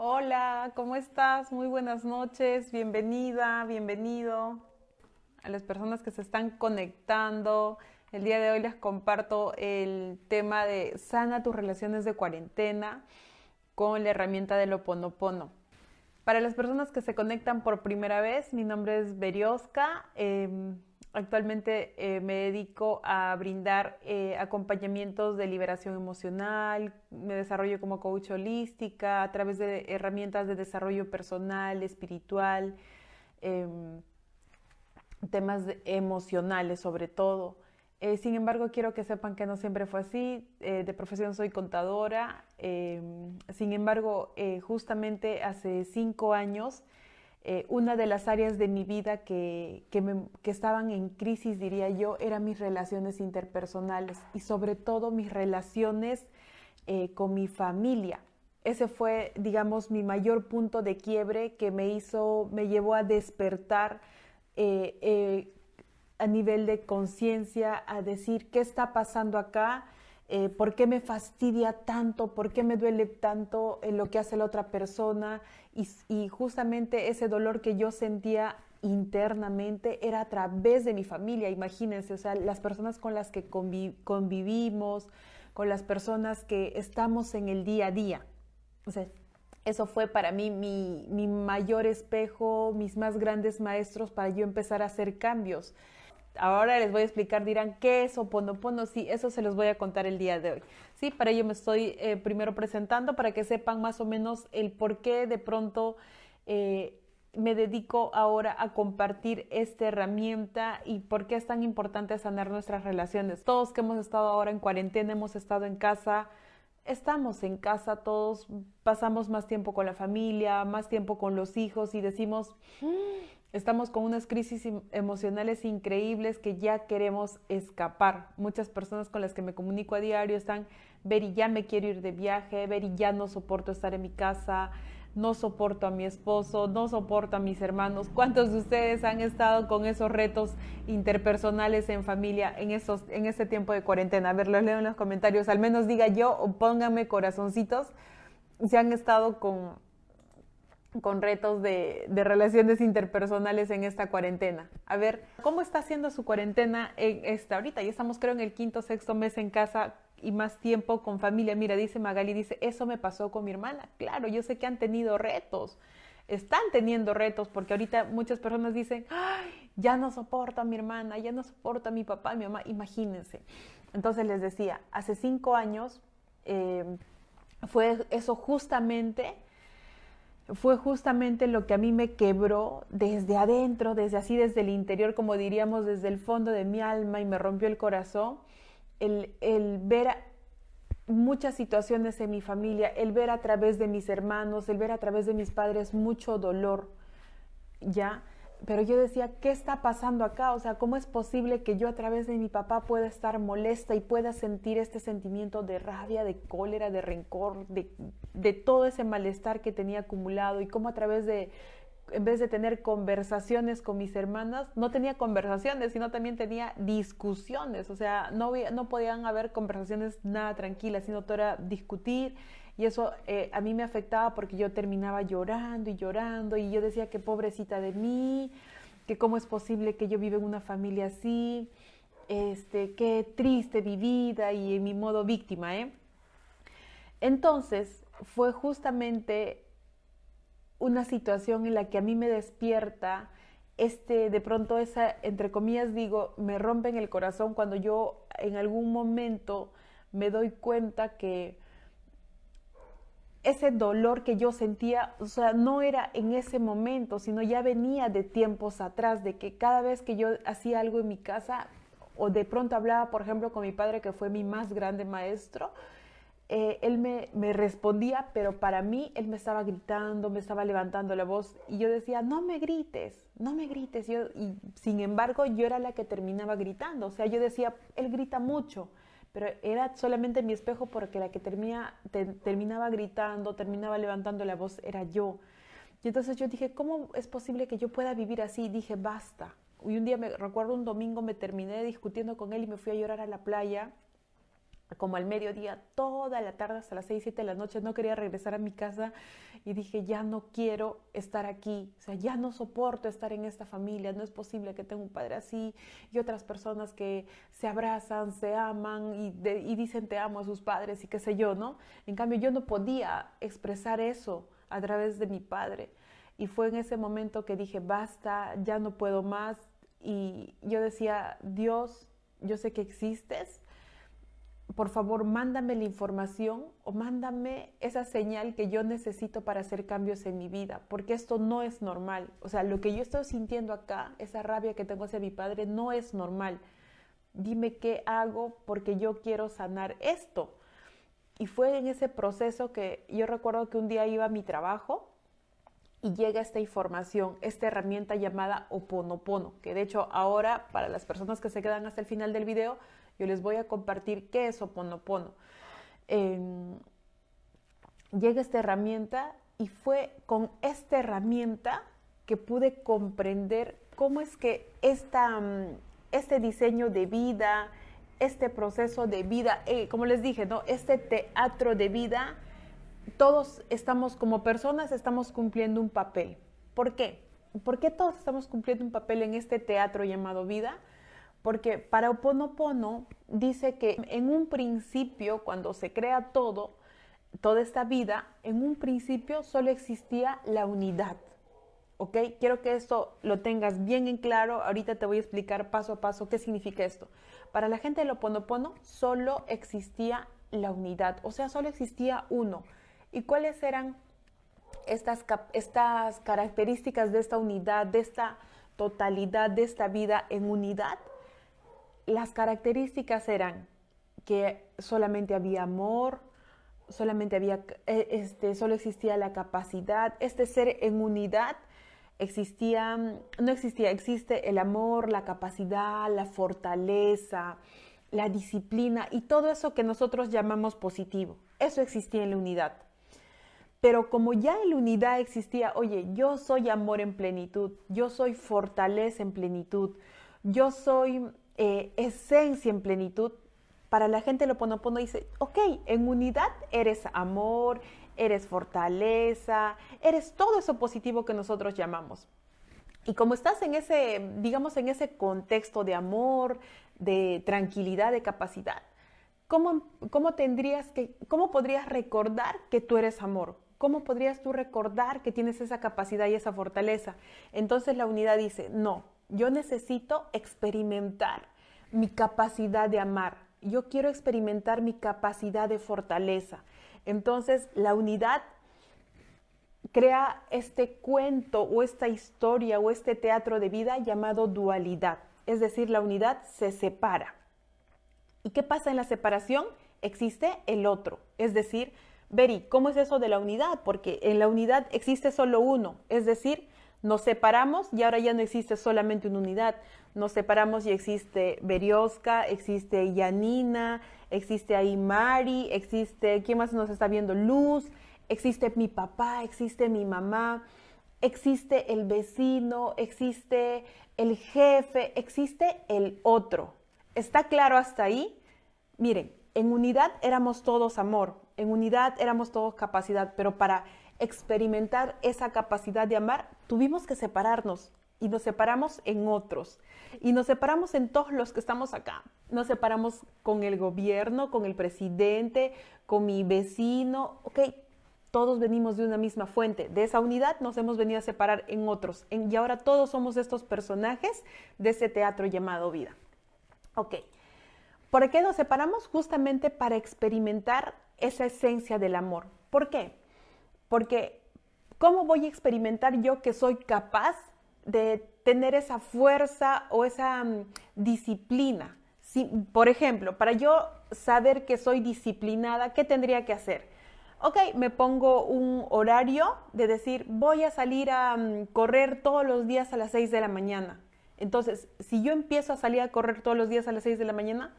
Hola, ¿cómo estás? Muy buenas noches, bienvenida, bienvenido a las personas que se están conectando. El día de hoy les comparto el tema de sana tus relaciones de cuarentena con la herramienta del Oponopono. Para las personas que se conectan por primera vez, mi nombre es Berioska. Em, actualmente eh, me dedico a brindar eh, acompañamientos de liberación emocional, me desarrollo como coach holística a través de herramientas de desarrollo personal, espiritual, em, temas emocionales sobre todo. Eh, sin embargo, quiero que sepan que no siempre fue así. de profesión soy contadora. Em, sin embargo, justamente hace cinco años eh, una de las áreas de mi vida que, estaban en crisis, diría yo, eran mis relaciones interpersonales y sobre todo mis relaciones eh, con mi familia. Ese fue, digamos, mi mayor punto de quiebre que me hizo, me llevó a despertar eh, a nivel de conciencia, a decir qué está pasando acá, por qué me fastidia tanto, por qué me duele tanto en lo que hace la otra persona y, justamente ese dolor que yo sentía internamente era a través de mi familia, imagínense, o sea, las personas con las que convivimos, con las personas que estamos en el día a día. O sea, eso fue para mí mi mayor espejo, mis más grandes maestros para yo empezar a hacer cambios ahora les voy a explicar, dirán, ¿qué es Oponopono? Sí, eso se los voy a contar el día de hoy. Sí, para ello me estoy eh, primero presentando para que sepan más o menos el por qué de pronto eh, me dedico ahora a compartir esta herramienta y por qué es tan importante sanar nuestras relaciones. Todos que hemos estado ahora en cuarentena, hemos estado en casa, estamos en casa, todos pasamos más tiempo con la familia, más tiempo con los hijos y decimos, Estamos con unas crisis emocionales increíbles que ya queremos escapar. Muchas personas con las que me comunico a diario están, Veri, ya me quiero ir de viaje, Veri, ya no soporto estar en mi casa, no soporto a mi esposo, no soporto a mis hermanos. ¿Cuántos de ustedes han estado con esos retos interpersonales en familia en, esos, en este tiempo de cuarentena? A ver, los leo en los comentarios. Al menos diga yo o pónganme corazoncitos si han estado con con retos de, relaciones interpersonales en esta cuarentena. A ver, ¿cómo está haciendo su cuarentena en esta ahorita? Ya estamos creo en el quinto, sexto mes en casa y más tiempo con familia. Mira, dice Magali, dice, eso me pasó con mi hermana. Claro, yo sé que han tenido retos, están teniendo retos porque ahorita muchas personas dicen, Ay, ya no soporto a mi hermana, ya no soporto a mi papá, a mi mamá, imagínense. Entonces les decía, hace cinco años eh, fue eso justamente fue justamente lo que a mí me quebró desde adentro, desde así, desde el interior, como diríamos, desde el fondo de mi alma y me rompió el corazón, el, el ver muchas situaciones en mi familia, el ver a través de mis hermanos, el ver a través de mis padres mucho dolor, ¿ya? Pero yo decía, ¿qué está pasando acá? O sea, ¿cómo es posible que yo a través de mi papá pueda estar molesta y pueda sentir este sentimiento de rabia, de cólera, de rencor, de, todo ese malestar que tenía acumulado y cómo a través de, en vez de tener conversaciones con mis hermanas, no tenía conversaciones, sino también tenía discusiones. O sea, no, no podían haber conversaciones nada tranquilas, sino todo era discutir y eso eh, a mí me afectaba porque yo terminaba llorando y llorando y yo decía que pobrecita de mí, que cómo es posible que yo viva en una familia así, este, qué triste mi vida y en mi modo víctima, ¿eh? Entonces fue justamente una situación en la que a mí me despierta este, de pronto esa, entre comillas digo, me rompe en el corazón cuando yo en algún momento me doy cuenta que ese dolor que yo sentía, o sea, no era en ese momento, sino ya venía de tiempos atrás, de que cada vez que yo hacía algo en mi casa o de pronto hablaba, por ejemplo, con mi padre, que fue mi más grande maestro, eh, él me, me, respondía, pero para mí él me estaba gritando, me estaba levantando la voz y yo decía, no me grites, no me grites. Y sin embargo, yo era la que terminaba gritando, o sea, yo decía, él grita mucho pero era solamente mi espejo porque la que terminaba gritando, terminaba levantando la voz era yo. Y entonces yo dije, ¿cómo es posible que yo pueda vivir así? Y dije, basta. Y un día me recuerdo un domingo me terminé discutiendo con él y me fui a llorar a la playa. Como al mediodía, toda la tarde hasta las 6, 7 de la noche, no quería regresar a mi casa y dije, ya no quiero estar aquí, o sea, ya no soporto estar en esta familia, no es posible que tenga un padre así y otras personas que se abrazan, se aman y, y dicen te amo a sus padres y qué sé yo, ¿no? En cambio, yo no podía expresar eso a través de mi padre. Y fue en ese momento que dije, basta, ya no puedo más. Y yo decía, Dios, yo sé que existes, por favor, mándame la información o mándame esa señal que yo necesito para hacer cambios en mi vida, porque esto no es normal. O sea, lo que yo estoy sintiendo acá, esa rabia que tengo hacia mi padre, no es normal. Dime qué hago porque yo quiero sanar esto. Y fue en ese proceso que yo recuerdo que un día iba a mi trabajo y llega esta información, esta herramienta llamada Oponopono, que de hecho ahora para las personas que se quedan hasta el final del video, yo les voy a compartir qué es Oponopono. Em, llega esta herramienta y fue con esta herramienta que pude comprender cómo es que esta, mm, este diseño de vida, este proceso de vida, eh, como les dije, ¿no? este teatro de vida, todos estamos como personas, estamos cumpliendo un papel. ¿Por qué? ¿Por qué todos estamos cumpliendo un papel en este teatro llamado vida? Porque para Oponopono dice que en un principio, cuando se crea todo, toda esta vida, en un principio solo existía la unidad. ¿Ok? Quiero que esto lo tengas bien en claro. Ahorita te voy a explicar paso a paso qué significa esto. Para la gente del Oponopono solo existía la unidad, o sea, solo existía uno. ¿Y cuáles eran estas, estas características de esta unidad, de esta totalidad, de esta vida en unidad? Las características eran que solamente había amor, solamente había, eh, este, solo existía la capacidad, este ser en unidad existía, no existía, existe el amor, la capacidad, la fortaleza, la disciplina y todo eso que nosotros llamamos positivo. Eso existía en la unidad. Pero como ya en la unidad existía, oye, yo soy amor en plenitud, yo soy fortaleza en plenitud, yo soy eh, esencia en plenitud, para la gente lo pone, dice, ok, en unidad eres amor, eres fortaleza, eres todo eso positivo que nosotros llamamos. Y como estás en ese, digamos, en ese contexto de amor, de tranquilidad, de capacidad, ¿cómo, cómo tendrías que, cómo podrías recordar que tú eres amor? ¿Cómo podrías tú recordar que tienes esa capacidad y esa fortaleza? Entonces la unidad dice, no, yo necesito experimentar mi capacidad de amar. Yo quiero experimentar mi capacidad de fortaleza. Entonces, la unidad crea este cuento o esta historia o este teatro de vida llamado dualidad. Es decir, la unidad se separa. ¿Y qué pasa en la separación? Existe el otro. Es decir, Beri, ¿cómo es eso de la unidad? Porque en la unidad existe solo uno. Es decir, nos separamos y ahora ya no existe solamente una unidad. Nos separamos y existe Berioska, existe Yanina, existe ahí Mari, existe, ¿quién más nos está viendo? Luz, existe mi papá, existe mi mamá, existe el vecino, existe el jefe, existe el otro. ¿Está claro hasta ahí? Miren, en unidad éramos todos amor, en unidad éramos todos capacidad, pero para experimentar esa capacidad de amar, tuvimos que separarnos y nos separamos en otros. Y nos separamos en todos los que estamos acá. Nos separamos con el gobierno, con el presidente, con mi vecino. Ok, todos venimos de una misma fuente. De esa unidad nos hemos venido a separar en otros. y ahora todos somos estos personajes de ese teatro llamado vida. Ok. ¿Por qué nos separamos? Justamente para experimentar esa esencia del amor. ¿Por qué? Porque ¿cómo voy a experimentar yo que soy capaz de tener esa fuerza o esa mm, disciplina? Si, por ejemplo, para yo saber que soy disciplinada, ¿qué tendría que hacer? Ok, me pongo un horario de decir, voy a salir a mm, correr todos los días a las 6 de la mañana. Entonces, si yo empiezo a salir a correr todos los días a las 6 de la mañana,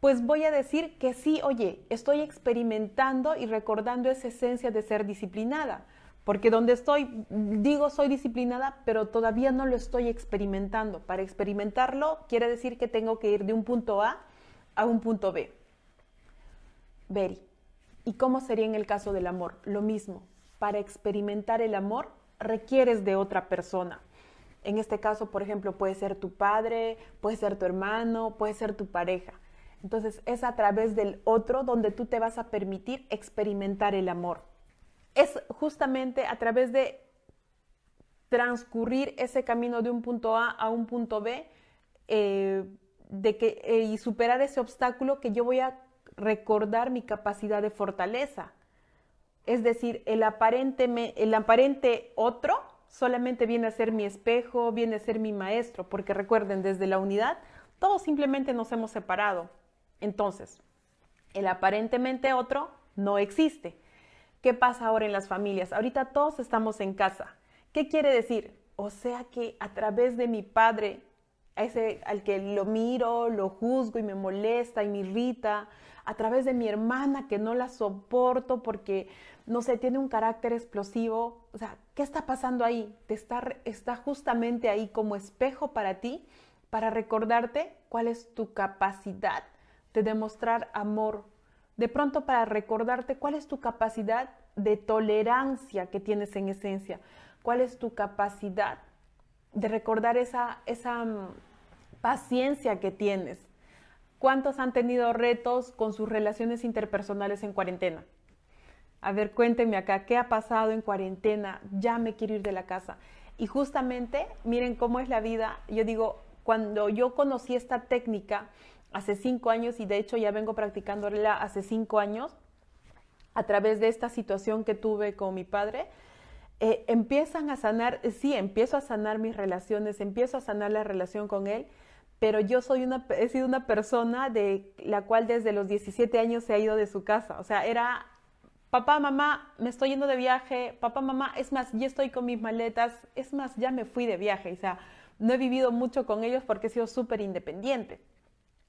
pues voy a decir que sí, oye, estoy experimentando y recordando esa esencia de ser disciplinada. Porque donde estoy, digo soy disciplinada, pero todavía no lo estoy experimentando. Para experimentarlo quiere decir que tengo que ir de un punto A a un punto B. Beri, ¿y cómo sería en el caso del amor? Lo mismo, para experimentar el amor requieres de otra persona. En este caso, por ejemplo, puede ser tu padre, puede ser tu hermano, puede ser tu pareja. Entonces es a través del otro donde tú te vas a permitir experimentar el amor. Es justamente a través de transcurrir ese camino de un punto A a un punto B eh, de que, eh, y superar ese obstáculo que yo voy a recordar mi capacidad de fortaleza. Es decir, el aparente, el aparente otro solamente viene a ser mi espejo, viene a ser mi maestro, porque recuerden, desde la unidad, todos simplemente nos hemos separado. Entonces, el aparentemente otro no existe. ¿Qué pasa ahora en las familias? Ahorita todos estamos en casa. ¿Qué quiere decir? O sea que a través de mi padre, ese al que lo miro, lo juzgo y me molesta y me irrita, a través de mi hermana que no la soporto porque, no sé, tiene un carácter explosivo. O sea, ¿qué está pasando ahí? Te está, está justamente ahí como espejo para ti, para recordarte cuál es tu capacidad de demostrar amor. De pronto para recordarte cuál es tu capacidad de tolerancia que tienes en esencia, cuál es tu capacidad de recordar esa, esa mm, paciencia que tienes, ¿Cuántos han tenido retos con sus relaciones interpersonales en cuarentena? A ver, cuéntenme acá, ¿qué ha pasado en cuarentena? Ya me quiero ir de la casa. Y justamente, miren cómo es la vida. Yo digo, cuando yo conocí esta técnica hace cinco años, y de hecho ya vengo practicándola hace cinco años, a través de esta situación que tuve con mi padre, eh, empiezan a sanar, sí, empiezo a sanar mis relaciones, empiezo a sanar la relación con él, pero yo soy una, he sido una persona de la cual desde los 17 años se ha ido de su casa. O sea, era, papá, mamá, me estoy yendo de viaje, papá, mamá, es más, ya estoy con mis maletas, es más, ya me fui de viaje. O sea, no he vivido mucho con ellos porque he sido súper independiente.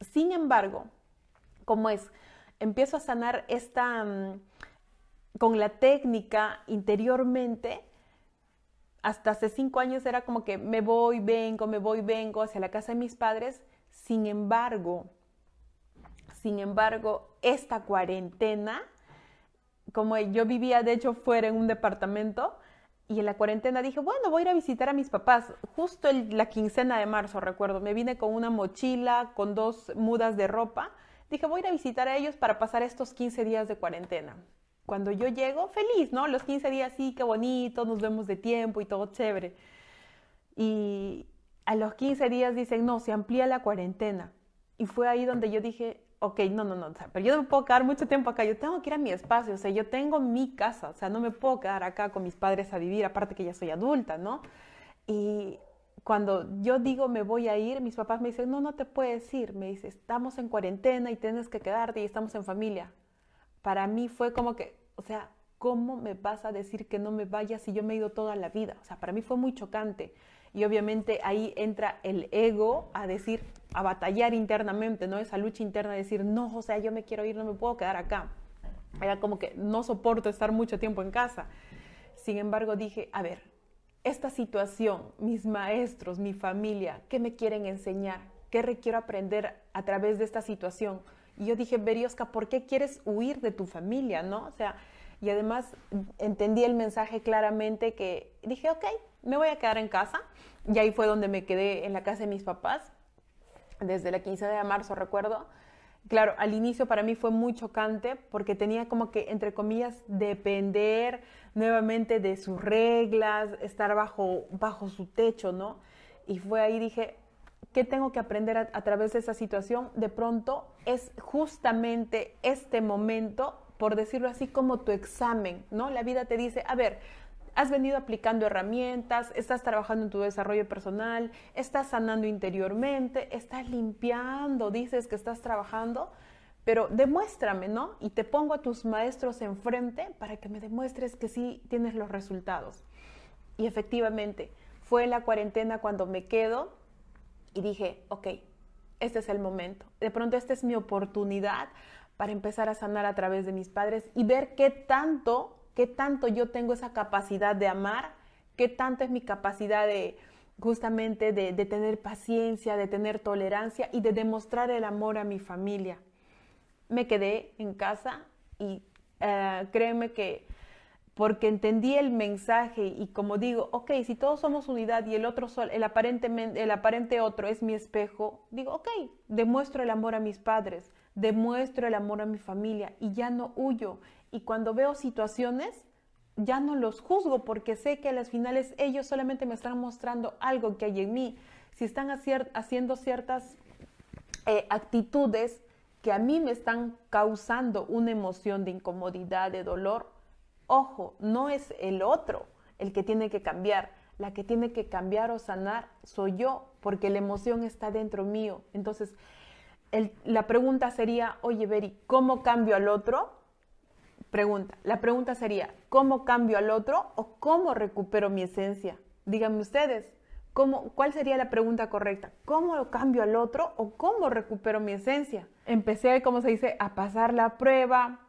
Sin embargo, como es, empiezo a sanar esta, mm, con la técnica interiormente, hasta hace cinco años era como que me voy, vengo, me voy, vengo hacia la casa de mis padres. Sin embargo, sin embargo, esta cuarentena, como yo vivía de hecho fuera en un departamento, y en la cuarentena dije, bueno, voy a ir a visitar a mis papás. Justo la quincena de marzo, recuerdo, me vine con una mochila, con dos mudas de ropa. Dije, voy a ir a visitar a ellos para pasar estos 15 días de cuarentena cuando yo llego, feliz, ¿no? Los 15 días, sí, qué bonito, nos vemos de tiempo y todo chévere. Y a los 15 días dicen, no, se amplía la cuarentena. Y fue ahí donde yo dije, ok, no, no, no, pero yo no me puedo quedar mucho tiempo acá, yo tengo que ir a mi espacio, o sea, yo tengo mi casa, o sea, no me puedo quedar acá con mis padres a vivir, aparte que ya soy adulta, ¿no? Y cuando yo digo me voy a ir, mis papás me dicen, no, no te puedes ir, me dice, estamos en cuarentena y tienes que quedarte y estamos en familia. Para mí fue como que, o sea, ¿cómo me vas a decir que no me vaya si yo me he ido toda la vida? O sea, para mí fue muy chocante. Y obviamente ahí entra el ego a decir, a batallar internamente, ¿no? Esa lucha interna de decir, no, o sea, yo me quiero ir, no me puedo quedar acá. Era como que no soporto estar mucho tiempo en casa. Sin embargo, dije, a ver, esta situación, mis maestros, mi familia, ¿qué me quieren enseñar? ¿Qué requiero aprender a través de esta situación? Y yo dije, Berioska, ¿por qué quieres huir de tu familia? ¿No? O sea, y además entendí el mensaje claramente que dije, ok, me voy a quedar en casa. Y ahí fue donde me quedé en la casa de mis papás, desde la 15 de marzo, recuerdo. Claro, al inicio para mí fue muy chocante porque tenía como que, entre comillas, depender nuevamente de sus reglas, estar bajo, bajo su techo, ¿no? Y fue ahí, dije, ¿Qué tengo que aprender a, través de esa situación? De pronto es justamente este momento, por decirlo así, como tu examen, ¿no? La vida te dice, a ver, has venido aplicando herramientas, estás trabajando en tu desarrollo personal, estás sanando interiormente, estás limpiando, dices que estás trabajando, pero demuéstrame, ¿no? Y te pongo a tus maestros enfrente para que me demuestres que sí tienes los resultados. Y efectivamente, fue la cuarentena cuando me quedo y dije, ok, este es el momento. De pronto esta es mi oportunidad para empezar a sanar a través de mis padres y ver qué tanto, qué tanto yo tengo esa capacidad de amar, qué tanto es mi capacidad de justamente de, tener paciencia, de tener tolerancia y de demostrar el amor a mi familia. Me quedé en casa y eh, créeme que porque entendí el mensaje y como digo, ok, si todos somos unidad y el otro sol, el aparentemente, el aparente otro es mi espejo, digo, ok, demuestro el amor a mis padres, demuestro el amor a mi familia y ya no huyo. Y cuando veo situaciones, ya no los juzgo porque sé que a las finales ellos solamente me están mostrando algo que hay en mí. Si están haciendo ciertas eh, actitudes que a mí me están causando una emoción de incomodidad, de dolor, Ojo, no es el otro el que tiene que cambiar. La que tiene que cambiar o sanar soy yo, porque la emoción está dentro mío. Entonces, la pregunta sería, oye, Beri, ¿cómo cambio al otro? Pregunta. La pregunta sería, ¿cómo cambio al otro o cómo recupero mi esencia? Díganme ustedes, ¿cómo, ¿cuál sería la pregunta correcta? ¿Cómo cambio al otro o cómo recupero mi esencia? Empecé, como se dice, a pasar la prueba,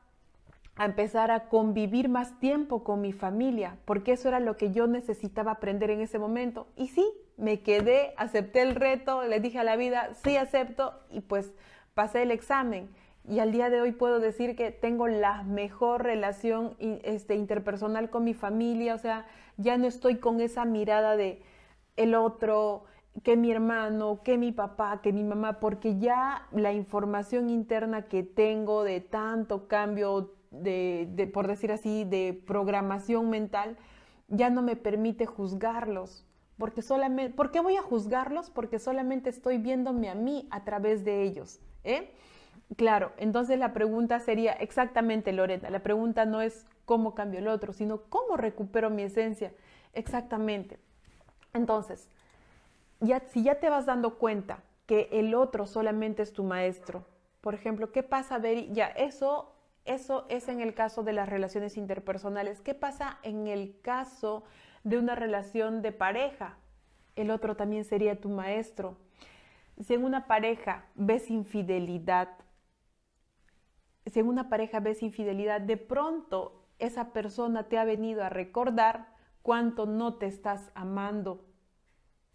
a empezar a convivir más tiempo con mi familia, porque eso era lo que yo necesitaba aprender en ese momento. Y sí, me quedé, acepté el reto, le dije a la vida, sí acepto, y pues pasé el examen. Y al día de hoy puedo decir que tengo la mejor relación este, interpersonal con mi familia, o sea, ya no estoy con esa mirada de el otro, que mi hermano, que mi papá, que mi mamá, porque ya la información interna que tengo de tanto cambio de, por decir así, de programación mental, ya no me permite juzgarlos. Porque solamente, ¿Por qué voy a juzgarlos? Porque solamente estoy viéndome a mí a través de ellos. ¿eh? Claro, entonces la pregunta sería exactamente, Lorena, la pregunta no es cómo cambio el otro, sino cómo recupero mi esencia. Exactamente. Entonces, ya, si ya te vas dando cuenta que el otro solamente es tu maestro, por ejemplo, ¿qué pasa, Beri? Ya, eso eso es en el caso de las relaciones interpersonales. ¿Qué pasa en el caso de una relación de pareja? El otro también sería tu maestro. Si en una pareja ves infidelidad, si en una pareja ves infidelidad, de pronto esa persona te ha venido a recordar cuánto no te estás amando,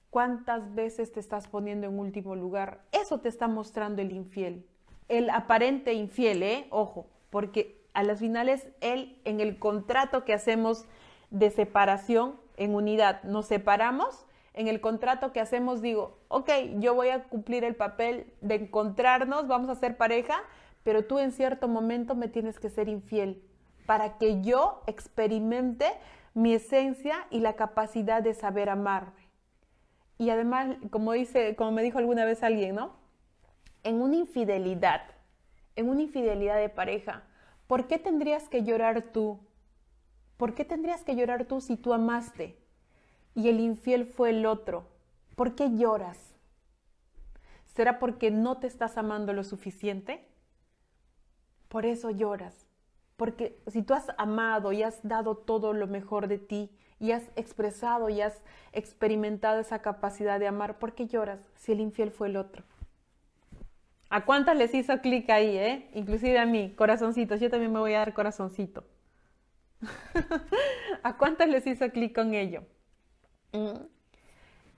cuántas veces te estás poniendo en último lugar. Eso te está mostrando el infiel, el aparente infiel, ¿eh? Ojo, porque a las finales él en el contrato que hacemos de separación en unidad, nos separamos, en el contrato que hacemos digo, ok, yo voy a cumplir el papel de encontrarnos, vamos a ser pareja, pero tú en cierto momento me tienes que ser infiel para que yo experimente mi esencia y la capacidad de saber amarme. Y además, como dice, como me dijo alguna vez alguien, ¿no? En una infidelidad, en una infidelidad de pareja, ¿por qué tendrías que llorar tú? ¿Por qué tendrías que llorar tú si tú amaste y el infiel fue el otro? ¿Por qué lloras? ¿Será porque no te estás amando lo suficiente? Por eso lloras. Porque si tú has amado y has dado todo lo mejor de ti y has expresado y has experimentado esa capacidad de amar, ¿por qué lloras si el infiel fue el otro? ¿A cuántas les hizo clic ahí, eh? Inclusive a mí, corazoncitos. Yo también me voy a dar corazoncito. ¿A cuántas les hizo clic con ello? Mm.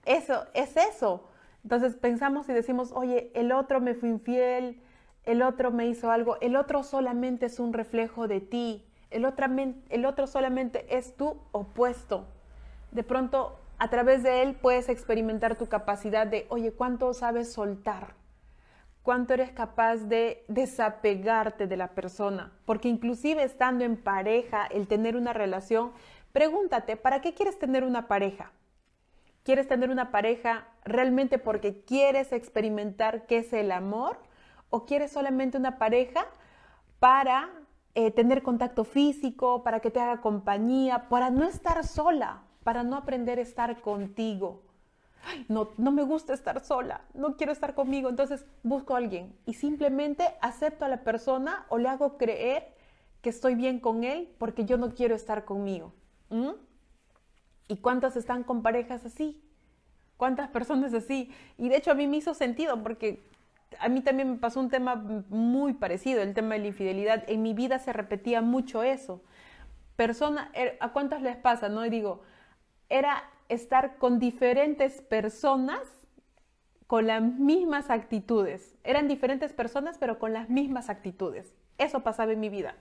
Eso, es eso. Entonces pensamos y decimos, oye, el otro me fue infiel, el otro me hizo algo, el otro solamente es un reflejo de ti, el otro, el otro solamente es tu opuesto. De pronto, a través de él puedes experimentar tu capacidad de, oye, ¿cuánto sabes soltar? Cuánto eres capaz de desapegarte de la persona. Porque inclusive estando en pareja, el tener una relación, pregúntate, ¿para qué quieres tener una pareja? ¿Quieres tener una pareja realmente porque quieres experimentar qué es el amor? ¿O quieres solamente una pareja para eh, tener contacto físico, para que te haga compañía, para no estar sola, para no aprender a estar contigo? No, no me gusta estar sola, no quiero estar conmigo, entonces busco a alguien y simplemente acepto a la persona o le hago creer que estoy bien con él porque yo no quiero estar conmigo. ¿Y cuántas están con parejas así? ¿Cuántas personas así? Y de hecho a mí me hizo sentido porque a mí también me pasó un tema muy parecido, el tema de la infidelidad. En mi vida se repetía mucho eso. Persona, er, ¿a cuántas les pasa? No digo, era estar con diferentes personas con las mismas actitudes. Eran diferentes personas, pero con las mismas actitudes. Eso pasaba en mi vida.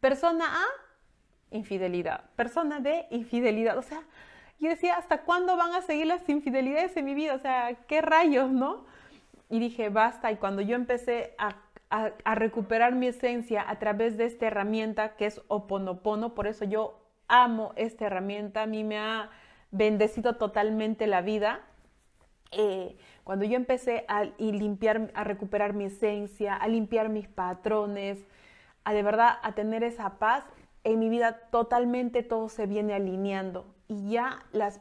Persona A, infidelidad. Persona B, infidelidad. O sea, yo decía, ¿hasta cuándo van a seguir las infidelidades en mi vida? O sea, ¿qué rayos, no? Y dije, basta. Y cuando yo empecé a, recuperar mi esencia a través de esta herramienta que es Oponopono, por eso yo amo esta herramienta, a mí me ha bendecido totalmente la vida. Eh, cuando yo empecé a, limpiar, a recuperar mi esencia, a limpiar mis patrones, a de verdad a tener esa paz, en mi vida totalmente todo se viene alineando. Y ya las,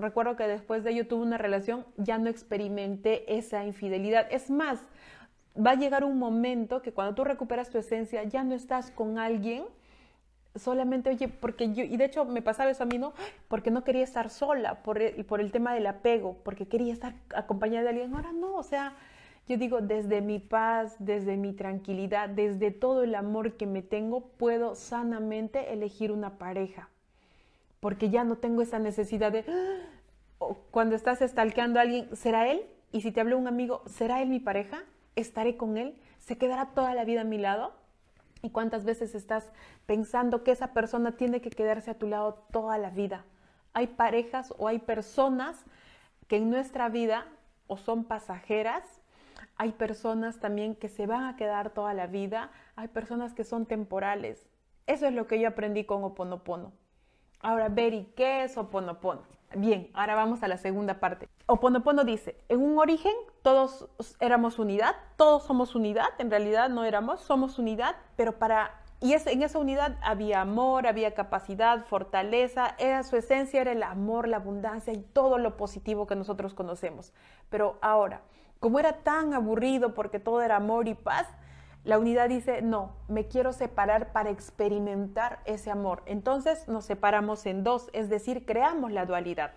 recuerdo que después de ello tuve una relación, ya no experimenté esa infidelidad. Es más, va a llegar un momento que cuando tú recuperas tu esencia, ya no estás con alguien solamente, oye, porque yo, y de hecho me pasaba eso a mí, ¿no? Porque no quería estar sola por el, por el tema del apego, porque quería estar acompañada de alguien. Ahora no, o sea, yo digo, desde mi paz, desde mi tranquilidad, desde todo el amor que me tengo, puedo sanamente elegir una pareja. Porque ya no tengo esa necesidad de, cuando estás estalqueando a alguien, ¿será él? Y si te habla un amigo, ¿será él mi pareja? ¿Estaré con él? ¿Se quedará toda la vida a mi lado? ¿Y cuántas veces estás pensando que esa persona tiene que quedarse a tu lado toda la vida? Hay parejas o hay personas que en nuestra vida o son pasajeras, hay personas también que se van a quedar toda la vida, hay personas que son temporales. Eso es lo que yo aprendí con Oponopono. Ahora, Beri, ¿qué es Oponopono? Bien, ahora vamos a la segunda parte. Oponopono dice, en un origen todos éramos unidad, todos somos unidad, en realidad no éramos, somos unidad, pero para... Y en esa unidad había amor, había capacidad, fortaleza, era su esencia, era el amor, la abundancia y todo lo positivo que nosotros conocemos. Pero ahora, como era tan aburrido porque todo era amor y paz, la unidad dice, no, me quiero separar para experimentar ese amor. Entonces nos separamos en dos, es decir, creamos la dualidad.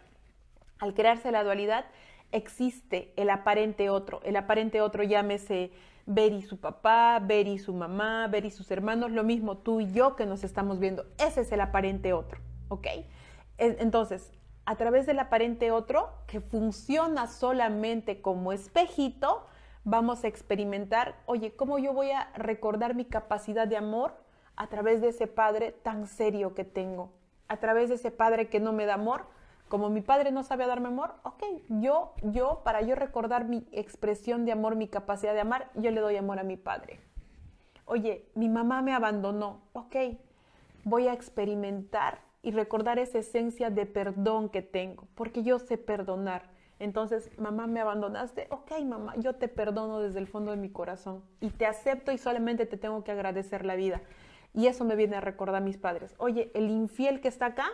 Al crearse la dualidad, existe el aparente otro. El aparente otro llámese Beri su papá, Beri su mamá, Beri sus hermanos, lo mismo tú y yo que nos estamos viendo. Ese es el aparente otro, ¿ok? Entonces, a través del aparente otro, que funciona solamente como espejito, vamos a experimentar, oye, ¿cómo yo voy a recordar mi capacidad de amor a través de ese padre tan serio que tengo? A través de ese padre que no me da amor, como mi padre no sabe darme amor, ok, yo, yo, para yo recordar mi expresión de amor, mi capacidad de amar, yo le doy amor a mi padre. Oye, mi mamá me abandonó, ok, voy a experimentar y recordar esa esencia de perdón que tengo, porque yo sé perdonar. Entonces, mamá, me abandonaste, ok, mamá, yo te perdono desde el fondo de mi corazón y te acepto y solamente te tengo que agradecer la vida. Y eso me viene a recordar a mis padres. Oye, el infiel que está acá,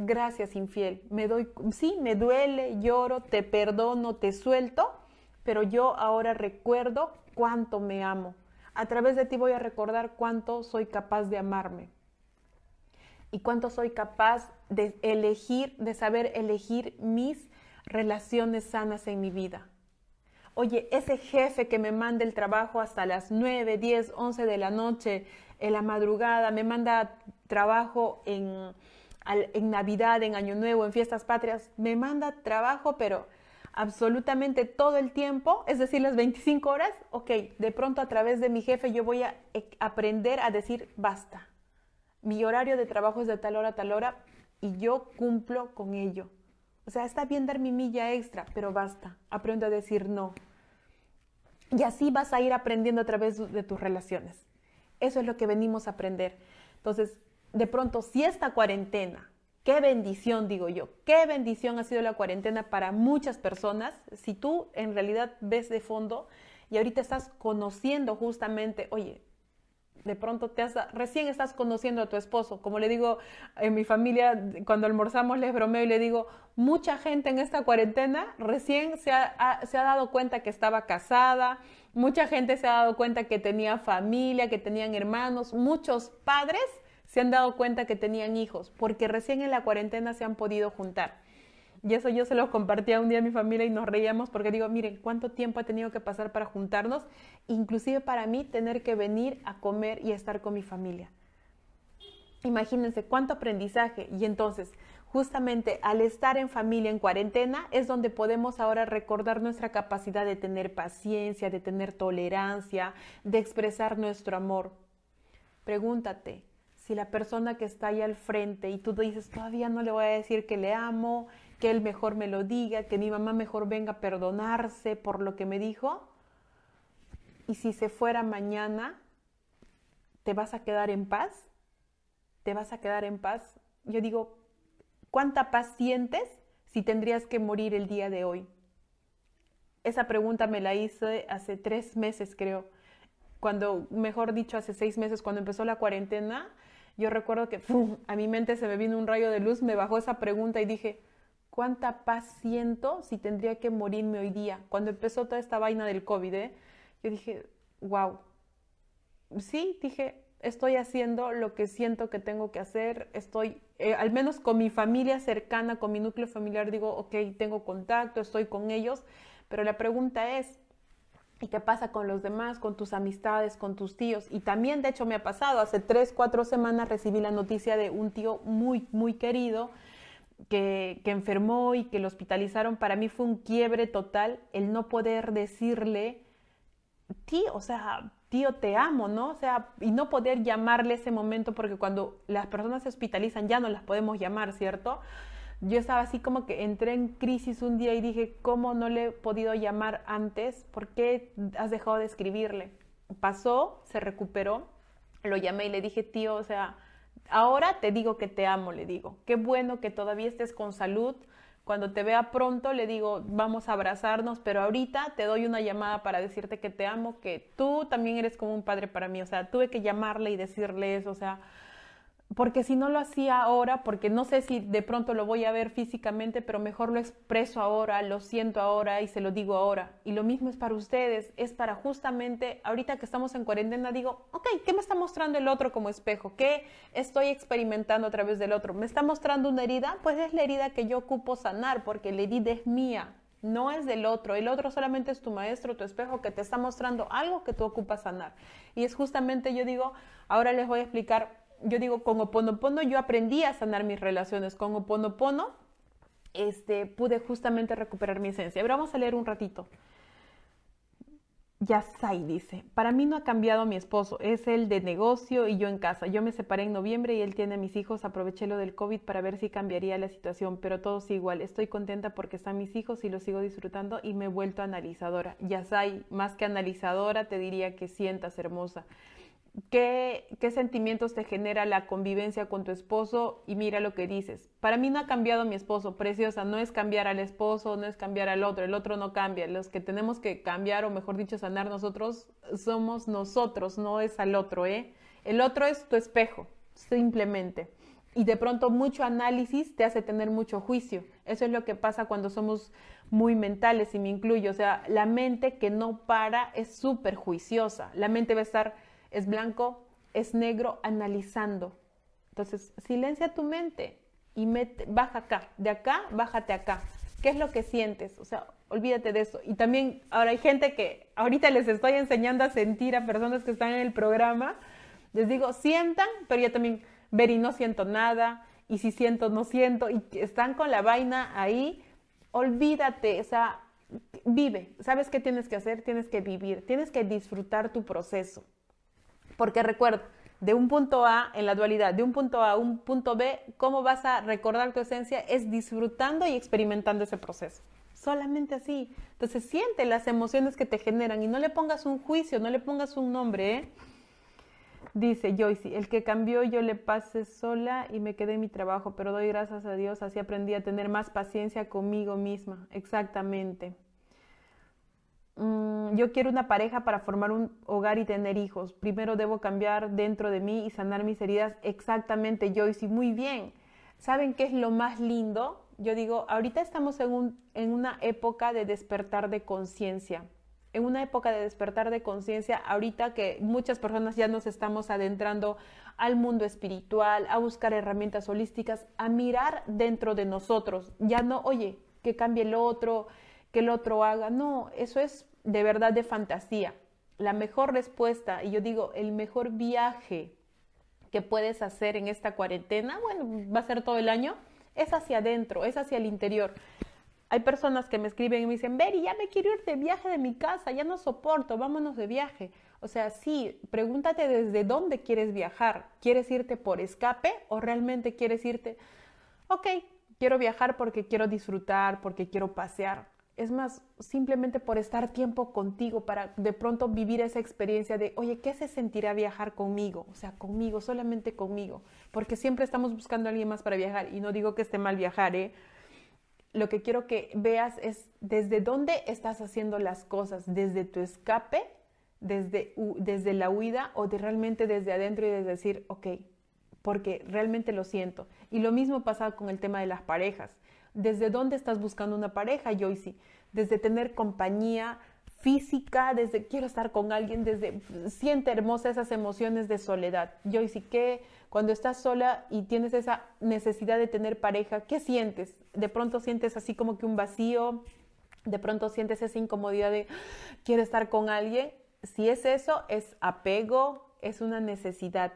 gracias infiel. Me doy, sí, me duele, lloro, te perdono, te suelto, pero yo ahora recuerdo cuánto me amo. A través de ti voy a recordar cuánto soy capaz de amarme y cuánto soy capaz de elegir, de saber elegir mis relaciones sanas en mi vida. Oye, ese jefe que me manda el trabajo hasta las 9, 10, 11 de la noche, en la madrugada, me manda trabajo en en Navidad, en Año Nuevo, en fiestas patrias, me manda trabajo, pero absolutamente todo el tiempo, es decir, las 25 horas, ok, de pronto a través de mi jefe yo voy a e, aprender a decir basta. Mi horario de trabajo es de tal hora a tal hora y yo cumplo con ello. O sea, está bien dar mi milla extra, pero basta. Aprendo a decir no. Y así vas a ir aprendiendo a través de tus relaciones. Eso es lo que venimos a aprender. Entonces, de pronto, si esta cuarentena, qué bendición digo yo, qué bendición ha sido la cuarentena para muchas personas, si tú en realidad ves de fondo y ahorita estás conociendo justamente, oye, de pronto te has, recién estás conociendo a tu esposo. Como le digo en mi familia, cuando almorzamos les bromeo y le digo, mucha gente en esta cuarentena recién se ha, se ha dado cuenta que estaba casada, mucha gente se ha dado cuenta que tenía familia, que tenían hermanos, muchos padres se han dado cuenta que tenían hijos, porque recién en la cuarentena se han podido juntar. Y eso yo se lo compartía un día a mi familia y nos reíamos porque digo, miren, cuánto tiempo ha tenido que pasar para juntarnos, inclusive para mí tener que venir a comer y estar con mi familia. Imagínense cuánto aprendizaje. Y entonces, justamente al estar en familia en cuarentena es donde podemos ahora recordar nuestra capacidad de tener paciencia, de tener tolerancia, de expresar nuestro amor. pregúntate si la persona que está ahí al frente y tú dices, todavía no le voy a decir que le amo, que él mejor me lo diga, que mi mamá mejor venga a perdonarse por lo que me dijo. Y si se fuera mañana, ¿te vas a quedar en paz? ¿Te vas a quedar en paz? Yo digo, ¿cuánta paz sientes si tendrías que morir el día de hoy? Esa pregunta me la hice hace tres meses, creo. Cuando, mejor dicho, hace seis meses, cuando empezó la cuarentena, yo recuerdo que a mi mente se me vino un rayo de luz, me bajó esa pregunta y dije, ¿cuánta paz siento si tendría que morirme hoy día? Cuando empezó toda esta vaina del COVID, ¿eh? yo dije, wow. Sí, dije, estoy haciendo lo que siento que tengo que hacer, estoy, eh, al menos con mi familia cercana, con mi núcleo familiar, digo, ok, tengo contacto, estoy con ellos, pero la pregunta es, ¿y qué pasa con los demás, con tus amistades, con tus tíos? Y también, de hecho, me ha pasado, hace tres, cuatro semanas recibí la noticia de un tío muy, muy querido que, que enfermó y que lo hospitalizaron. Para mí fue un quiebre total el no poder decirle, tío, o sea, tío, te amo, ¿no? O sea, y no poder llamarle ese momento porque cuando las personas se hospitalizan ya no las podemos llamar, ¿cierto? Yo estaba así como que entré en crisis un día y dije, ¿cómo no le he podido llamar antes? ¿Por qué has dejado de escribirle? Pasó, se recuperó, lo llamé y le dije, tío, o sea, ahora te digo que te amo, le digo, qué bueno que todavía estés con salud. Cuando te vea pronto, le digo, vamos a abrazarnos, pero ahorita te doy una llamada para decirte que te amo, que tú también eres como un padre para mí. O sea, tuve que llamarle y decirle eso, o sea, porque si no lo hacía ahora, porque no sé si de pronto lo voy a ver físicamente, pero mejor lo expreso ahora, lo siento ahora y se lo digo ahora. Y lo mismo es para ustedes, es para justamente, ahorita que estamos en cuarentena, digo, ok, ¿qué me está mostrando el otro como espejo? ¿Qué estoy experimentando a través del otro? ¿Me está mostrando una herida? Pues es la herida que yo ocupo sanar, porque la herida es mía, no es del otro. El otro solamente es tu maestro, tu espejo, que te está mostrando algo que tú ocupas sanar. Y es justamente, yo digo, ahora les voy a explicar yo digo, con Oponopono yo aprendí a sanar mis relaciones. Con Oponopono este, pude justamente recuperar mi esencia. Ahora vamos a leer un ratito. Yasai dice, para mí no ha cambiado mi esposo, es el de negocio y yo en casa. Yo me separé en noviembre y él tiene a mis hijos, aproveché lo del COVID para ver si cambiaría la situación, pero todo sigue igual. Estoy contenta porque están mis hijos y los sigo disfrutando y me he vuelto analizadora. Yasai, más que analizadora, te diría que sientas hermosa. ¿Qué, sentimientos te genera la convivencia con tu esposo y mira lo que dices. Para mí no ha cambiado mi esposo, preciosa, no es cambiar al esposo, no es cambiar al otro, el otro no cambia. Los que tenemos que cambiar o mejor dicho sanar nosotros somos nosotros, no es al otro, ¿eh? El otro es tu espejo, simplemente. Y de pronto mucho análisis te hace tener mucho juicio. Eso es lo que pasa cuando somos muy mentales y me incluyo. O sea, la mente que no para es súper juiciosa. La mente va a estar es blanco, es negro, analizando. Entonces, silencia tu mente y mete, baja acá, de acá, bájate acá. ¿Qué es lo que sientes? O sea, olvídate de eso. Y también ahora hay gente que ahorita les estoy enseñando a sentir a personas que están en el programa. Les digo, sientan, pero yo también ver y no siento nada. Y si siento, no siento. Y están con la vaina ahí. Olvídate, o sea, vive. ¿Sabes qué tienes que hacer? Tienes que vivir. Tienes que disfrutar tu proceso. Porque recuerda, de un punto A en la dualidad, de un punto A a un punto B, ¿cómo vas a recordar tu esencia? Es disfrutando y experimentando ese proceso. Solamente así. Entonces siente las emociones que te generan y no le pongas un juicio, no le pongas un nombre. ¿eh? Dice Joyce, el que cambió yo le pasé sola y me quedé en mi trabajo, pero doy gracias a Dios, así aprendí a tener más paciencia conmigo misma. Exactamente. Mm, yo quiero una pareja para formar un hogar y tener hijos. Primero debo cambiar dentro de mí y sanar mis heridas. Exactamente, Joyce. Muy bien. ¿Saben qué es lo más lindo? Yo digo, ahorita estamos en, en una época de despertar de conciencia. En una época de despertar de conciencia, ahorita que muchas personas ya nos estamos adentrando al mundo espiritual, a buscar herramientas holísticas, a mirar dentro de nosotros. Ya no, oye, que cambie el otro, que el otro haga. No, eso es de verdad de fantasía. La mejor respuesta, y yo digo, el mejor viaje que puedes hacer en esta cuarentena, bueno, va a ser todo el año, es hacia adentro, es hacia el interior. Hay personas que me escriben y me dicen, Beri, ya me quiero ir de viaje de mi casa, ya no soporto, vámonos de viaje. O sea, sí, pregúntate desde dónde quieres viajar. ¿Quieres irte por escape o realmente quieres irte, ok, quiero viajar porque quiero disfrutar, porque quiero pasear? Es más, simplemente por estar tiempo contigo, para de pronto vivir esa experiencia de, oye, ¿qué se sentirá viajar conmigo? O sea, conmigo, solamente conmigo. Porque siempre estamos buscando a alguien más para viajar. Y no digo que esté mal viajar, ¿eh? Lo que quiero que veas es desde dónde estás haciendo las cosas, desde tu escape, desde, desde la huida o de realmente desde adentro y de decir, ok, porque realmente lo siento. Y lo mismo pasa con el tema de las parejas. ¿Desde dónde estás buscando una pareja, Joyce? Desde tener compañía física, desde quiero estar con alguien, desde siente hermosas esas emociones de soledad. Joyce, ¿qué cuando estás sola y tienes esa necesidad de tener pareja, qué sientes? De pronto sientes así como que un vacío, de pronto sientes esa incomodidad de quiero estar con alguien. Si es eso, es apego, es una necesidad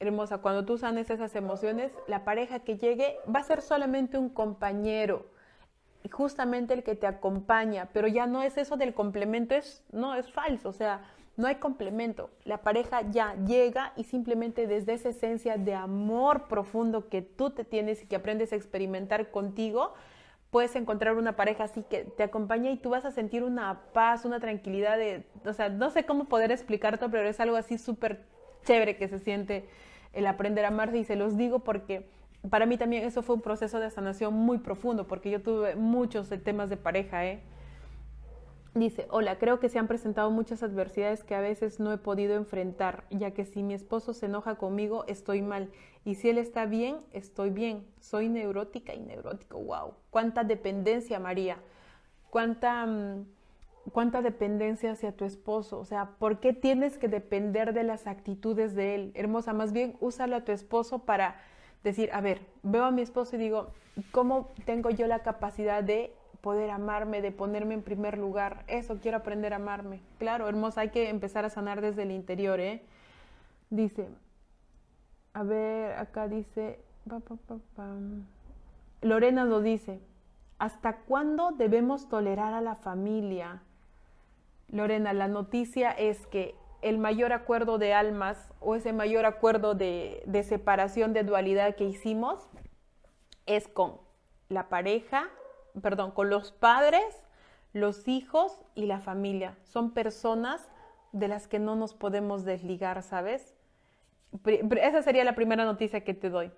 hermosa, cuando tú sanes esas emociones, la pareja que llegue va a ser solamente un compañero, justamente el que te acompaña, pero ya no es eso del complemento, es no es falso, o sea, no hay complemento. La pareja ya llega y simplemente desde esa esencia de amor profundo que tú te tienes y que aprendes a experimentar contigo, puedes encontrar una pareja así que te acompaña y tú vas a sentir una paz, una tranquilidad de, o sea, no sé cómo poder explicarte, pero es algo así súper chévere que se siente el aprender a amarse y se los digo porque para mí también eso fue un proceso de sanación muy profundo porque yo tuve muchos temas de pareja, ¿eh? Dice, hola, creo que se han presentado muchas adversidades que a veces no he podido enfrentar, ya que si mi esposo se enoja conmigo, estoy mal. Y si él está bien, estoy bien. Soy neurótica y neurótico. ¡Wow! ¿Cuánta dependencia, María? ¿Cuánta... Mm, cuánta dependencia hacia tu esposo, o sea, ¿por qué tienes que depender de las actitudes de él? Hermosa, más bien úsalo a tu esposo para decir, a ver, veo a mi esposo y digo, ¿cómo tengo yo la capacidad de poder amarme, de ponerme en primer lugar? Eso, quiero aprender a amarme. Claro, hermosa, hay que empezar a sanar desde el interior, ¿eh? Dice, a ver, acá dice, Lorena lo dice, ¿hasta cuándo debemos tolerar a la familia? Lorena, la noticia es que el mayor acuerdo de almas o ese mayor acuerdo de, separación, de dualidad que hicimos es con la pareja, perdón, con los padres, los hijos y la familia. Son personas de las que no nos podemos desligar, ¿sabes? Esa sería la primera noticia que te doy.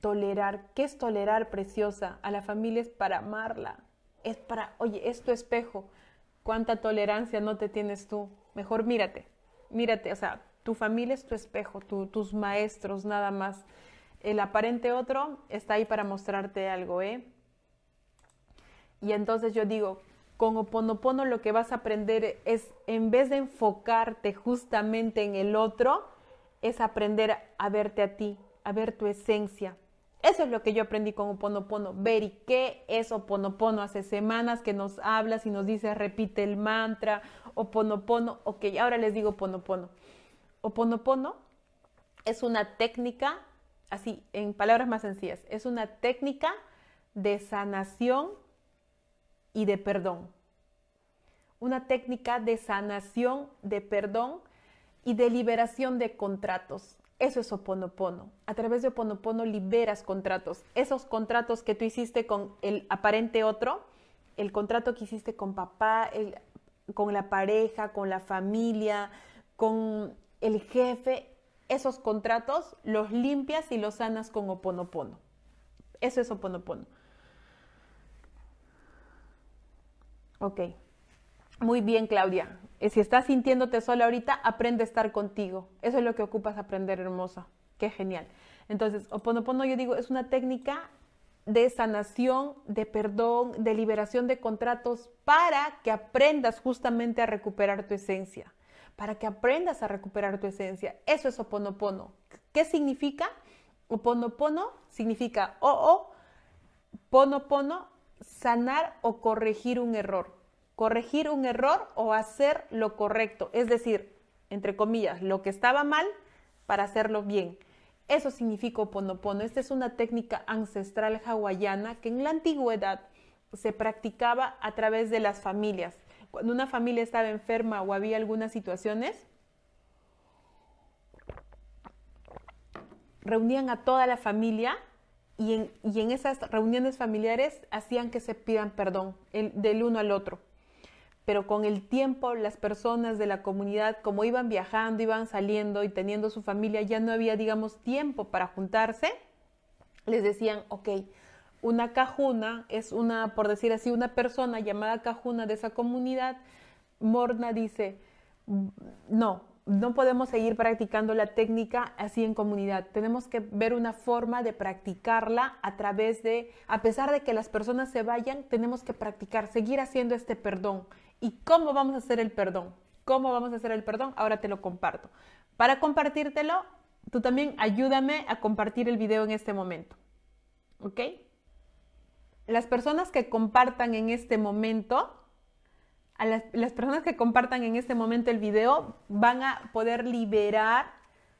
Tolerar. ¿Qué es tolerar, preciosa? A la familia es para amarla. Es para, oye, es tu espejo cuánta tolerancia no te tienes tú. Mejor mírate, mírate, o sea, tu familia es tu espejo, tus maestros nada más. El aparente otro está ahí para mostrarte algo, ¿eh? Y entonces yo digo, con Oponopono lo que vas a aprender es, en vez de enfocarte justamente en el otro, es aprender a verte a ti, a ver tu esencia, eso es lo que yo aprendí con Oponopono. Veri, ¿qué es Oponopono? Hace semanas que nos hablas y nos dices, repite el mantra, Oponopono. Ok, ahora les digo Oponopono. Oponopono es una técnica, así, en palabras más sencillas, es una técnica de sanación y de perdón. Una técnica de sanación, de perdón y de liberación de contratos. Eso es Oponopono. A través de Oponopono liberas contratos. Esos contratos que tú hiciste con el aparente otro, el contrato que hiciste con papá, con la pareja, con la familia, con el jefe, esos contratos los limpias y los sanas con Oponopono. Eso es Oponopono. Ok. Muy bien, Claudia. Eh, si estás sintiéndote sola ahorita, aprende a estar contigo. Eso es lo que ocupas aprender, hermosa. Qué genial. Entonces, Oponopono, yo digo, es una técnica de sanación, de perdón, de liberación de contratos para que aprendas justamente a recuperar tu esencia. Para que aprendas a recuperar tu esencia. Eso es Oponopono. ¿Qué significa? Oponopono significa o, o, pono, pono, sanar o corregir un error corregir un error o hacer lo correcto, es decir, entre comillas, lo que estaba mal para hacerlo bien. Eso significa ponopono. Esta es una técnica ancestral hawaiana que en la antigüedad se practicaba a través de las familias. Cuando una familia estaba enferma o había algunas situaciones, reunían a toda la familia y en, esas reuniones familiares hacían que se pidan perdón del uno al otro. Pero con el tiempo las personas de la comunidad, como iban viajando, iban saliendo y teniendo su familia, ya no había, digamos, tiempo para juntarse, les decían, ok, una cajuna es una, por decir así, una persona llamada cajuna de esa comunidad. Morna dice, no, no podemos seguir practicando la técnica así en comunidad. Tenemos que ver una forma de practicarla a través de, a pesar de que las personas se vayan, tenemos que practicar, seguir haciendo este perdón. ¿Y cómo vamos a hacer el perdón? ¿Cómo vamos a hacer el perdón? Ahora te lo comparto. Para compartírtelo, tú también ayúdame a compartir el video en este momento. ¿Ok? Las personas que compartan en este momento, las, personas que compartan en este momento el video van a poder liberar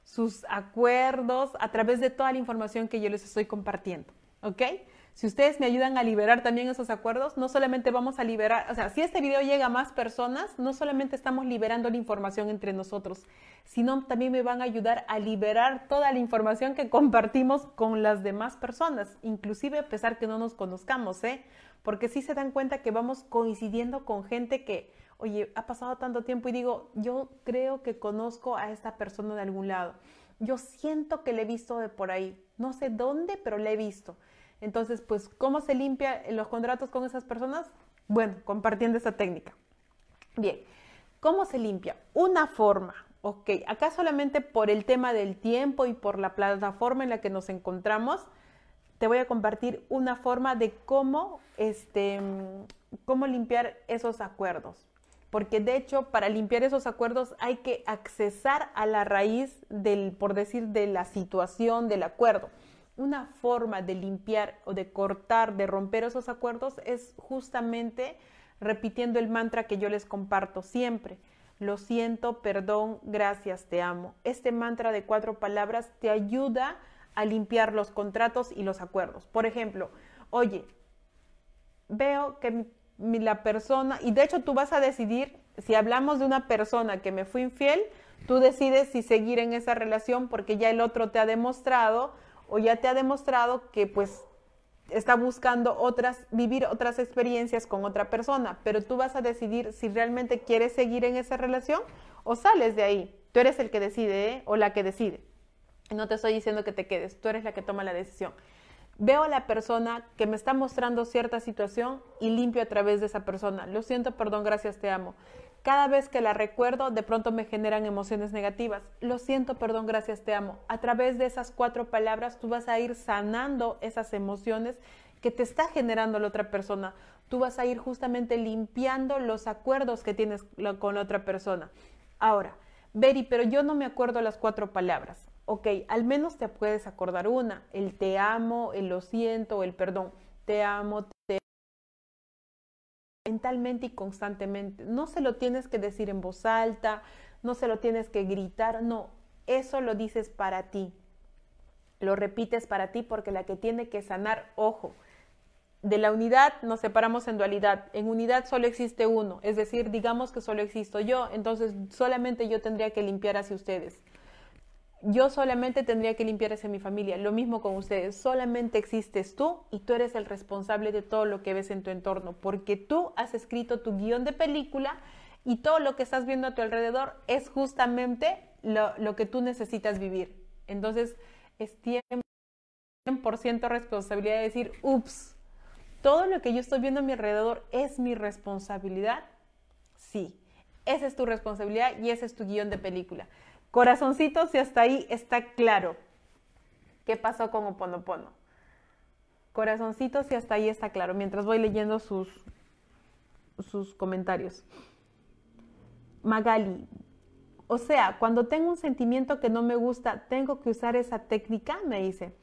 sus acuerdos a través de toda la información que yo les estoy compartiendo. ¿Ok? Si ustedes me ayudan a liberar también esos acuerdos, no solamente vamos a liberar, o sea, si este video llega a más personas, no solamente estamos liberando la información entre nosotros, sino también me van a ayudar a liberar toda la información que compartimos con las demás personas, inclusive a pesar que no nos conozcamos, ¿eh? Porque sí se dan cuenta que vamos coincidiendo con gente que, oye, ha pasado tanto tiempo y digo, yo creo que conozco a esta persona de algún lado. Yo siento que le he visto de por ahí. No sé dónde, pero le he visto. Entonces, pues, ¿cómo se limpia los contratos con esas personas? Bueno, compartiendo esta técnica. Bien, ¿cómo se limpia? Una forma, ok, acá solamente por el tema del tiempo y por la plataforma en la que nos encontramos, te voy a compartir una forma de cómo, este, cómo limpiar esos acuerdos. Porque de hecho, para limpiar esos acuerdos hay que accesar a la raíz del, por decir, de la situación del acuerdo una forma de limpiar o de cortar, de romper esos acuerdos es justamente repitiendo el mantra que yo les comparto siempre. Lo siento, perdón, gracias, te amo. Este mantra de cuatro palabras te ayuda a limpiar los contratos y los acuerdos. Por ejemplo, oye, veo que la persona, y de hecho tú vas a decidir, si hablamos de una persona que me fue infiel, tú decides si seguir en esa relación porque ya el otro te ha demostrado o ya te ha demostrado que pues está buscando otras, vivir otras experiencias con otra persona, pero tú vas a decidir si realmente quieres seguir en esa relación o sales de ahí. Tú eres el que decide ¿eh? o la que decide. No te estoy diciendo que te quedes, tú eres la que toma la decisión. Veo a la persona que me está mostrando cierta situación y limpio a través de esa persona. Lo siento, perdón, gracias, te amo. Cada vez que la recuerdo, de pronto me generan emociones negativas. Lo siento, perdón, gracias, te amo. A través de esas cuatro palabras, tú vas a ir sanando esas emociones que te está generando la otra persona. Tú vas a ir justamente limpiando los acuerdos que tienes con la otra persona. Ahora, Beri, pero yo no me acuerdo las cuatro palabras. Ok, al menos te puedes acordar una, el te amo, el lo siento, el perdón. Te amo, te mentalmente y constantemente. No se lo tienes que decir en voz alta, no se lo tienes que gritar, no, eso lo dices para ti. Lo repites para ti porque la que tiene que sanar, ojo, de la unidad nos separamos en dualidad. En unidad solo existe uno, es decir, digamos que solo existo yo, entonces solamente yo tendría que limpiar hacia ustedes yo solamente tendría que limpiar mi familia. Lo mismo con ustedes. Solamente existes tú y tú eres el responsable de todo lo que ves en tu entorno, porque tú has escrito tu guion de película y todo lo que estás viendo a tu alrededor es justamente lo, que tú necesitas vivir. Entonces, es 100% responsabilidad de decir, ups, todo lo que yo estoy viendo a mi alrededor es mi responsabilidad. Sí, esa es tu responsabilidad y ese es tu guion de película. Corazoncitos, y hasta ahí está claro. ¿Qué pasó con Oponopono? Corazoncitos, y hasta ahí está claro. Mientras voy leyendo sus, sus comentarios. Magali, o sea, cuando tengo un sentimiento que no me gusta, tengo que usar esa técnica, me dice.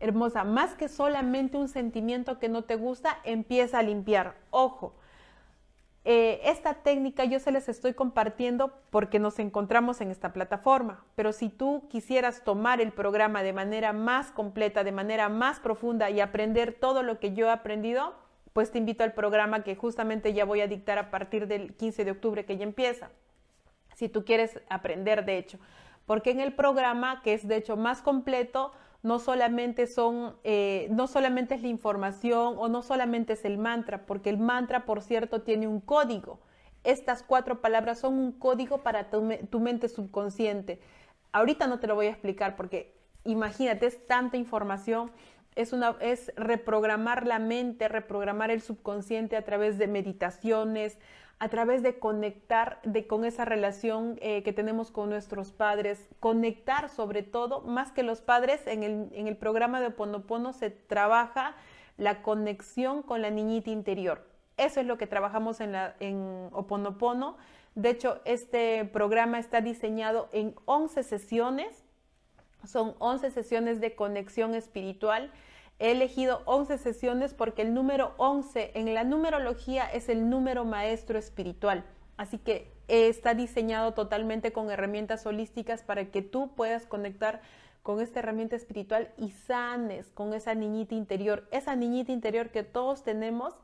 Hermosa, más que solamente un sentimiento que no te gusta, empieza a limpiar. Ojo, eh, esta técnica yo se les estoy compartiendo porque nos encontramos en esta plataforma, pero si tú quisieras tomar el programa de manera más completa, de manera más profunda y aprender todo lo que yo he aprendido, pues te invito al programa que justamente ya voy a dictar a partir del 15 de octubre que ya empieza, si tú quieres aprender de hecho. porque en el programa, que es de hecho más completo, no solamente son, eh, no solamente es la información o no solamente es el mantra, porque el mantra, por cierto, tiene un código. Estas cuatro palabras son un código para tu, mente subconsciente. Ahorita no te lo voy a explicar porque imagínate, es tanta información es, una, es reprogramar la mente, reprogramar el subconsciente a través de meditaciones, a través de conectar de, con esa relación eh, que tenemos con nuestros padres, conectar sobre todo, más que los padres, en el, en el programa de Oponopono se trabaja la conexión con la niñita interior. Eso es lo que trabajamos en, la, en Oponopono. De hecho, este programa está diseñado en 11 sesiones. Son 11 sesiones de conexión espiritual He elegido 11 sesiones porque el número 11 en la numerología es el número maestro espiritual. Así que está diseñado totalmente con herramientas holísticas para que tú puedas conectar con esta herramienta espiritual y sanes con esa niñita interior, esa niñita interior que todos tenemos,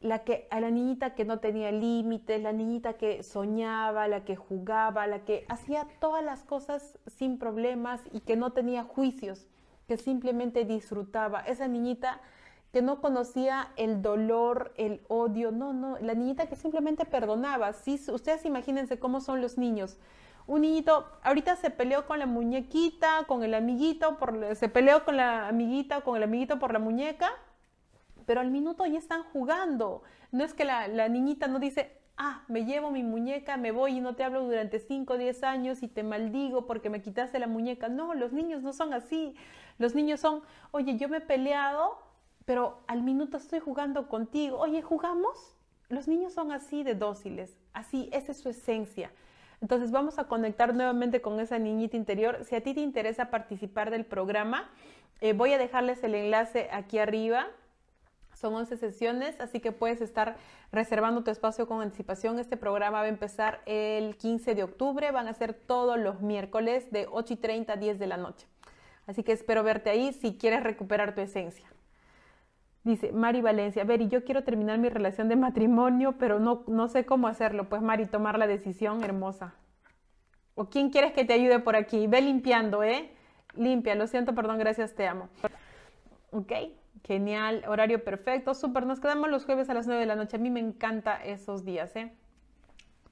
la que a la niñita que no tenía límites, la niñita que soñaba, la que jugaba, la que hacía todas las cosas sin problemas y que no tenía juicios que simplemente disfrutaba, esa niñita que no conocía el dolor, el odio, no, no, la niñita que simplemente perdonaba. Sí, ustedes imagínense cómo son los niños. Un niñito ahorita se peleó con la muñequita, con el amiguito, por, se peleó con la amiguita, con el amiguito por la muñeca, pero al minuto ya están jugando. No es que la, niñita no dice, ah, me llevo mi muñeca, me voy y no te hablo durante 5 o 10 años y te maldigo porque me quitaste la muñeca. No, los niños no son así. Los niños son, oye, yo me he peleado, pero al minuto estoy jugando contigo. Oye, ¿jugamos? Los niños son así de dóciles, así, esa es su esencia. Entonces vamos a conectar nuevamente con esa niñita interior. Si a ti te interesa participar del programa, eh, voy a dejarles el enlace aquí arriba. Son 11 sesiones, así que puedes estar reservando tu espacio con anticipación. Este programa va a empezar el 15 de octubre, van a ser todos los miércoles de 8 y 30 a 10 de la noche. Así que espero verte ahí si quieres recuperar tu esencia. Dice Mari Valencia, Ver, y yo quiero terminar mi relación de matrimonio, pero no, no sé cómo hacerlo. Pues Mari, tomar la decisión hermosa. ¿O quién quieres que te ayude por aquí? Ve limpiando, ¿eh? Limpia, lo siento, perdón, gracias, te amo. Ok, genial, horario perfecto, súper. Nos quedamos los jueves a las 9 de la noche. A mí me encanta esos días, ¿eh?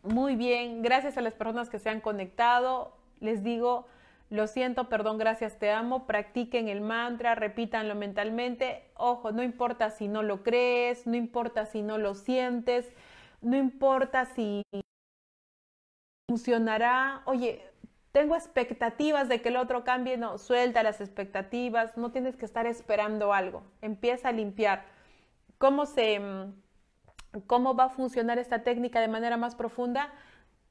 Muy bien, gracias a las personas que se han conectado. Les digo, lo siento, perdón, gracias, te amo, practiquen el mantra, repítanlo mentalmente. Ojo, no importa si no lo crees, no importa si no lo sientes, no importa si funcionará. Oye, tengo expectativas de que el otro cambie, no, suelta las expectativas, no tienes que estar esperando algo. Empieza a limpiar. ¿Cómo se cómo va a funcionar esta técnica de manera más profunda?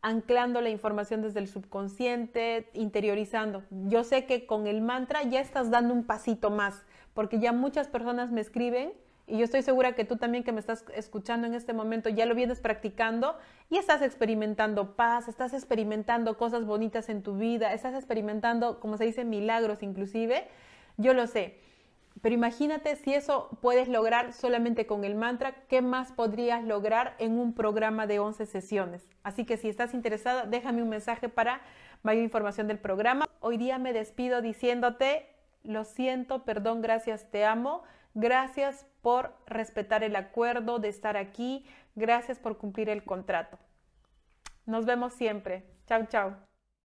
Anclando la información desde el subconsciente, interiorizando. Yo sé que con el mantra ya estás dando un pasito más, porque ya muchas personas me escriben y yo estoy segura que tú también que me estás escuchando en este momento ya lo vienes practicando y estás experimentando paz, estás experimentando cosas bonitas en tu vida, estás experimentando, como se dice, milagros inclusive. Yo lo sé. Pero imagínate si eso puedes lograr solamente con el mantra, ¿qué más podrías lograr en un programa de 11 sesiones? Así que si estás interesada, déjame un mensaje para mayor información del programa. Hoy día me despido diciéndote, lo siento, perdón, gracias, te amo. Gracias por respetar el acuerdo de estar aquí. Gracias por cumplir el contrato. Nos vemos siempre. Chao, chao.